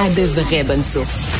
a de vraies bonnes sources.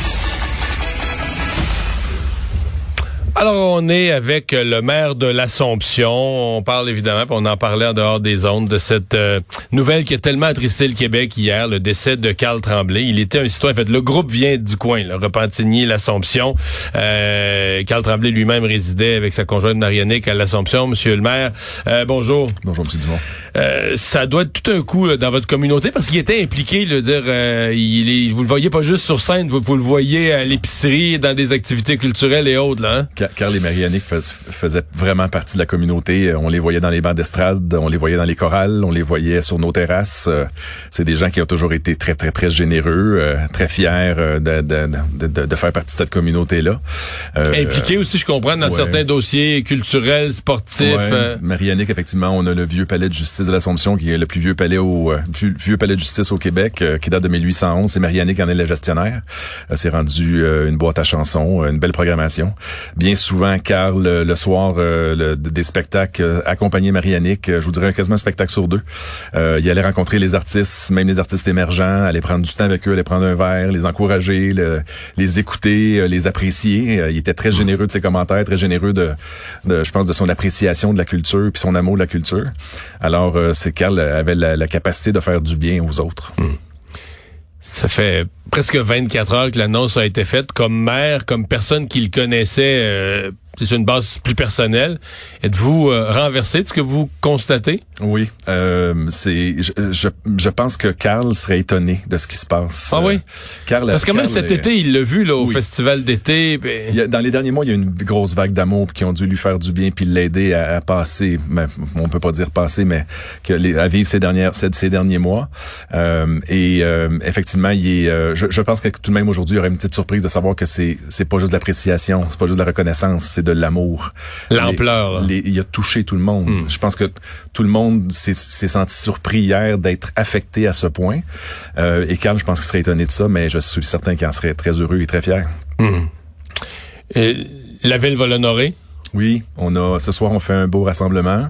Alors, on est avec le maire de l'Assomption. On parle évidemment, puis on en parlait en dehors des ondes, de cette euh, nouvelle qui a tellement attristé le Québec hier, le décès de Carl Tremblay. Il était un citoyen, en fait, le groupe vient du coin, le Repentigny, l'Assomption. Euh, Carl Tremblay lui-même résidait avec sa conjointe Marianique à l'Assomption. Monsieur le maire, euh, bonjour. Bonjour, Monsieur Dumont. Euh, ça doit être tout un coup là, dans votre communauté parce qu'il était impliqué, le dire, euh, il, est, vous le voyez pas juste sur scène, vous, vous le voyez à l'épicerie, dans des activités culturelles et autres, là. Hein? Carl et Marianique faisaient vraiment partie de la communauté. Euh, on les voyait dans les bancs d'estrade, on les voyait dans les chorales, on les voyait sur nos terrasses. Euh, c'est des gens qui ont toujours été très, très, très généreux, euh, très fiers de, de, de, de, faire partie de cette communauté-là. Impliqués aussi, je comprends, dans certains dossiers culturels, sportifs. Ouais. Effectivement, on a le vieux palais de justice de l'Assomption, qui est le plus vieux palais au plus vieux palais de justice au Québec, qui date de 1811. C'est Marianique en est le gestionnaire. c'est rendu une boîte à chansons, une belle programmation. Bien souvent, Carl le, soir euh, des spectacles euh, accompagné Marianique, euh, je vous dirais quasiment un spectacle sur deux. il allait rencontrer les artistes, même les artistes émergents, aller prendre du temps avec eux, aller prendre un verre, les encourager, les écouter, les apprécier. il était très généreux de ses commentaires, très généreux de, je pense, de son appréciation de la culture puis son amour de la culture. Alors, c'est Carl avait la, capacité de faire du bien aux autres. Hmm. Ça fait presque 24 heures que l'annonce a été faite. Comme maire, comme personne qui le connaissait, euh, c'est une base plus personnelle. Êtes-vous euh, renversé de ce que vous constatez? Oui, euh, c'est. Je, je, je, pense que Carl serait étonné de ce qui se passe. Ah oui? Carl, Parce que même cet été, il l'a vu là au festival d'été. Dans les derniers mois, il y a une grosse vague d'amour qui ont dû lui faire du bien puis l'aider à, à, passer. Mais, on peut pas dire passer, mais que les, à vivre ces dernières ces, ces derniers mois. Euh, et euh, effectivement, il est. Euh, je, je, pense que tout de même aujourd'hui, il y aurait une petite surprise de savoir que c'est c'est pas juste de l'appréciation, c'est pas juste de la reconnaissance, c'est de l'amour. L'ampleur. Il a touché tout le monde. Hmm. Je pense que tout le monde s'est senti surpris hier d'être affecté à ce point. Euh, et Carl, je pense qu'il serait étonné de ça, mais je suis certain qu'il en serait très heureux et très fier. Et la ville va l'honorer? Oui, on a ce soir on fait un beau rassemblement.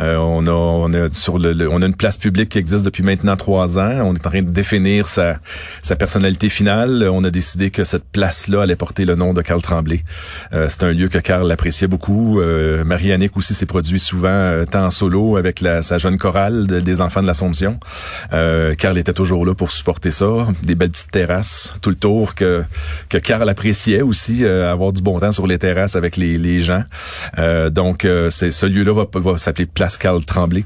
Euh, on a on a sur le, on a une place publique qui existe depuis maintenant trois ans. On est en train de définir sa sa personnalité finale. On a décidé que cette place-là allait porter le nom de Carl Tremblay. Euh, c'est un lieu que Carl appréciait beaucoup. Euh, Marianique aussi s'est produit souvent euh, tant en solo avec la, sa jeune chorale des enfants de l'Assomption. Euh, Carl était toujours là pour supporter ça. Des belles petites terrasses tout le tour que que Carl appréciait aussi avoir du bon temps sur les terrasses avec les, les gens. donc c'est ce lieu-là va, va s'appeler Place Pascal Tremblay.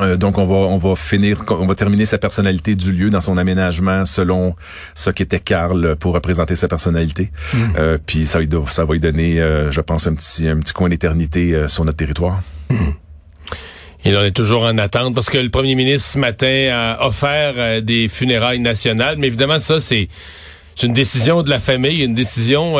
Euh, donc on va on va finir on va terminer sa personnalité du lieu dans son aménagement selon ce qu'était Carl pour représenter sa personnalité. Mm. Euh, puis ça ça va lui donner euh, je pense un petit un petit coin d'éternité sur notre territoire. Mm. Il en est toujours en attente parce que le premier ministre ce matin a offert des funérailles nationales, mais évidemment ça c'est c'est une décision de la famille, une décision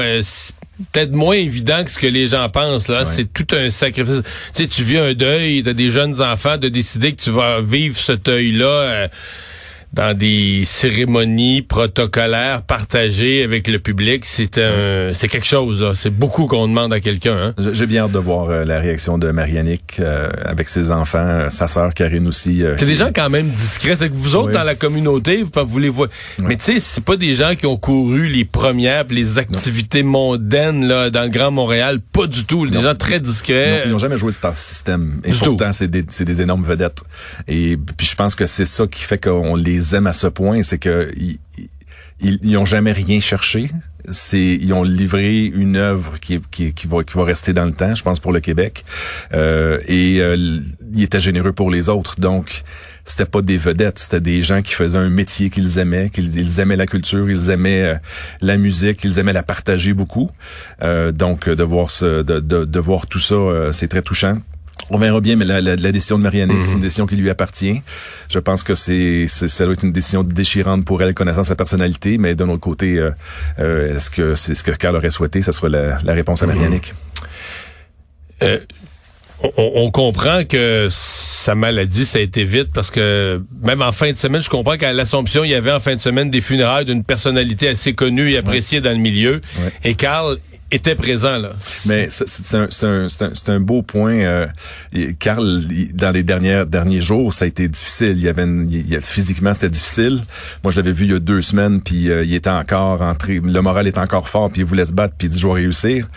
peut-être moins évident que ce que les gens pensent. Là, c'est tout un sacrifice. Tu sais, tu vis un deuil, t'as des jeunes enfants, de décider que tu vas vivre ce deuil-là. Euh, dans des cérémonies protocolaires partagées avec le public, c'est un, c'est quelque chose. C'est beaucoup qu'on demande à quelqu'un. Hein? J'ai bien hâte de voir euh, la réaction de Marianique euh, avec ses enfants, euh, sa sœur Karine aussi. c'est des gens quand même discrets. C'est que vous autres dans la communauté, vous, vous les voyez. Mais tu sais, c'est pas des gens qui ont couru les premières, les activités mondaines là dans le Grand Montréal. Pas du tout. Des gens très discrets. ils n'ont jamais joué ce système. Et pourtant, c'est des, des énormes vedettes. Et puis je pense que c'est ça qui fait qu'on les aiment à ce point, c'est que ils, ils jamais rien cherché. C'est, ils ont livré une œuvre qui, qui, qui, va, qui va rester dans le temps, je pense, pour le Québec. Euh, et euh, ils étaient généreux pour les autres. Donc, c'était pas des vedettes, c'était des gens qui faisaient un métier qu'ils aimaient, qu'ils ils aimaient la culture, ils aimaient euh, la musique, ils aimaient la partager beaucoup. Euh, donc de voir ce, de, de, de voir tout ça, euh, c'est très touchant. On verra bien, mais la, la, la décision de Marianne, c'est une mhm. décision qui lui appartient. Je pense que c'est, ça doit être une décision déchirante pour elle, connaissant sa personnalité, mais d'un autre côté, euh, est-ce que c'est ce que Carl aurait souhaité? Ça sera la, la réponse à mhm. Marianne. Euh, on, on, comprend que sa maladie, ça a été vite parce que même en fin de semaine, je comprends qu'à l'Assomption, il y avait en fin de semaine des funérailles d'une personnalité assez connue et appréciée dans le milieu. Et Carl était présent là. Mais c'est un, un, un, un, beau point. Euh, Carl, dans les dernières derniers jours, ça a été difficile. Il y avait il, physiquement c'était difficile. Moi, je l'avais vu il y a deux semaines, puis euh, il était encore entré. Le moral était encore fort, puis il voulait se battre, puis il dit je vais réussir.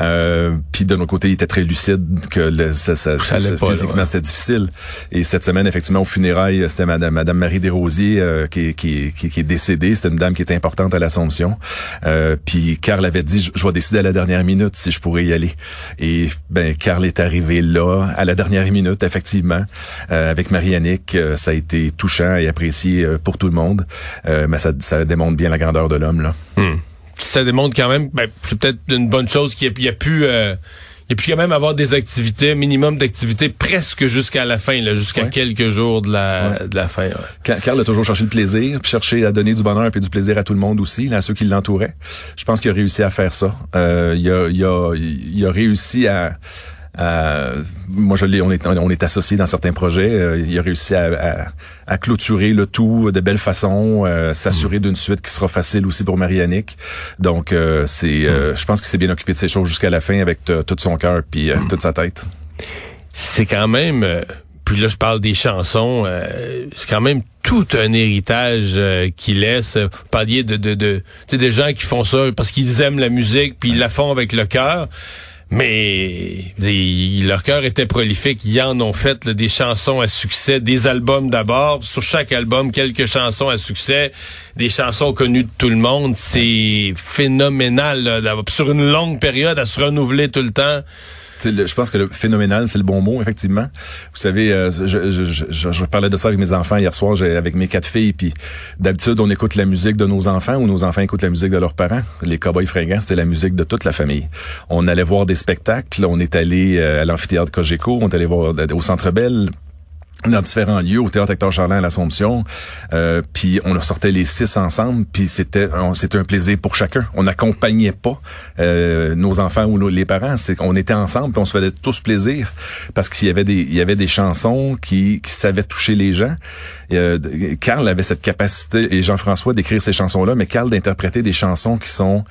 Euh, puis de notre côté, il était très lucide que le, ça, ça, physiquement c'était difficile. Et cette semaine, effectivement, au funérailles, c'était Madame, Madame Marie Desrosiers euh, qui, qui, qui, qui, est décédée. C'était une dame qui était importante à l'Assomption. Euh, puis Carl avait dit je vais décider à la dernière minute si je pourrais y aller. Et ben Carl est arrivé là à la dernière minute, effectivement, euh, avec Marianique. Euh, ça a été touchant et apprécié euh, pour tout le monde. mais ça, ça démontre bien la grandeur de l'homme là. Hmm. Ça démontre quand même, ben, c'est peut-être une bonne chose qu'il y, a pu et puis quand même avoir des activités, minimum d'activités presque jusqu'à la fin, jusqu'à quelques jours de la, de la fin. Ouais. Carl a toujours cherché le plaisir, puis cherché à donner du bonheur et du plaisir à tout le monde aussi, à ceux qui l'entouraient. Je pense qu'il a réussi à faire ça. Euh, il, a, il, a, il a réussi à euh, moi, je l'ai, on est, on est associé dans certains projets. Euh, il a réussi à, à, clôturer le tout de belle façon, euh, s'assurer d'une suite qui sera facile aussi pour Marianique. Donc, c'est, je pense que c'est bien occupé de ces choses jusqu'à la fin avec tout son cœur puis toute sa tête. C'est quand même, puis là je parle des chansons, c'est quand même tout un héritage qu'il laisse. Vous parliez de, de, de, des gens qui font ça parce qu'ils aiment la musique puis ils la font avec le cœur. Mais leur cœur était prolifique. Ils en ont fait des chansons à succès, des albums d'abord. Sur chaque album, quelques chansons à succès, des chansons connues de tout le monde. C'est phénoménal sur une longue période à se renouveler tout le temps je pense que le phénoménal, c'est le bon mot, effectivement. Vous savez, euh, je, je, je, je, parlais de ça avec mes enfants hier soir, avec mes quatre filles, puis d'habitude, on écoute la musique de nos enfants ou nos enfants écoutent la musique de leurs parents. Les Cowboys fringants, c'était la musique de toute la famille. On allait voir des spectacles, on est allé euh, à l'amphithéâtre Cogeco, on est allé voir euh, au Centre Bell, dans différents lieux au théâtre Hector Charlin à l'Assomption. Euh, puis on sortait les six ensemble puis c'était c'était un plaisir pour chacun. On n'accompagnait pas euh, nos enfants ou les parents. C'est qu'on était ensemble puis on se faisait tous plaisir parce qu'il y avait des il y avait des chansons qui, qui savaient toucher les gens. Euh, Carl avait cette capacité et Jean-François d'écrire ces chansons là mais Carl d'interpréter des chansons qui sont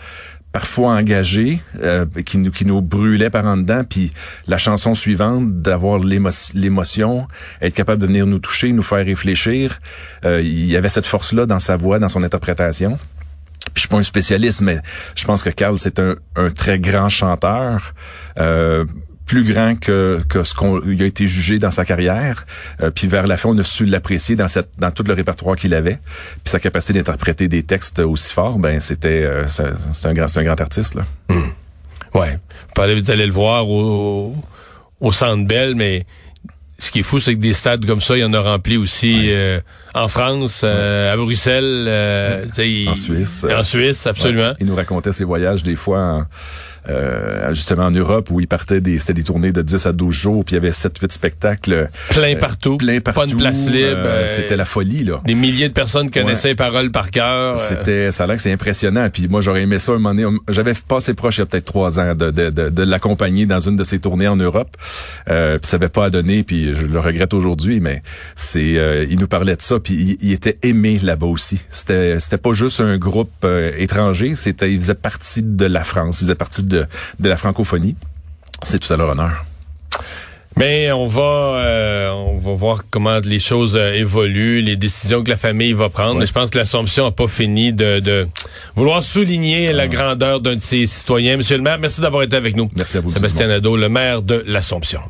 parfois engagé, euh, qui nous qui nous brûlait par en dedans, puis la chanson suivante d'avoir l'émotion, être capable de venir nous toucher, nous faire réfléchir. Euh, il y avait cette force-là dans sa voix, dans son interprétation. Puis je suis pas un spécialiste, mais je pense que Carl c'est un, un très grand chanteur. Euh, plus grand que, que ce qu'on a été jugé dans sa carrière. Euh, puis vers la fin, on a su l'apprécier dans cette dans tout le répertoire qu'il avait. Puis sa capacité d'interpréter des textes aussi forts, ben c'était euh, c'est un grand c'est un grand artiste là. Mmh. Ouais. Vous d'aller le voir au au Centre Bell, mais ce qui est fou, c'est que des stades comme ça, il y en a rempli aussi euh, en France, euh, à Bruxelles, euh, en Suisse. En Suisse, absolument. Il nous racontait ses voyages des fois en, euh, justement en Europe où il partait des c'était des tournées de 10 à 12 jours puis il y avait 7 8 spectacles plein partout. plein partout pas de place libre c'était la folie là. des milliers de personnes connaissaient les paroles par cœur c'était ça a l'air que c'est impressionnant puis moi j'aurais aimé ça un moment donné. J'avais passé proche il y a peut-être trois ans de de, de, de l'accompagner dans une de ses tournées en Europe euh, puis ça avait pas à donner puis je le regrette aujourd'hui mais c'est il nous parlait de ça puis il, était aimé là-bas aussi c'était c'était pas juste un groupe étranger c'était il faisait partie de la France il faisait partie de de, la francophonie. C'est tout à leur honneur. Mais on va euh, on va voir comment les choses euh, évoluent, les décisions que la famille va prendre. Mais je pense que l'Assomption n'a pas fini de, vouloir souligner la ah. grandeur d'un de ses citoyens. Monsieur le maire, merci d'avoir été avec nous. Merci à vous. Sébastien Nadeau, le maire de l'Assomption.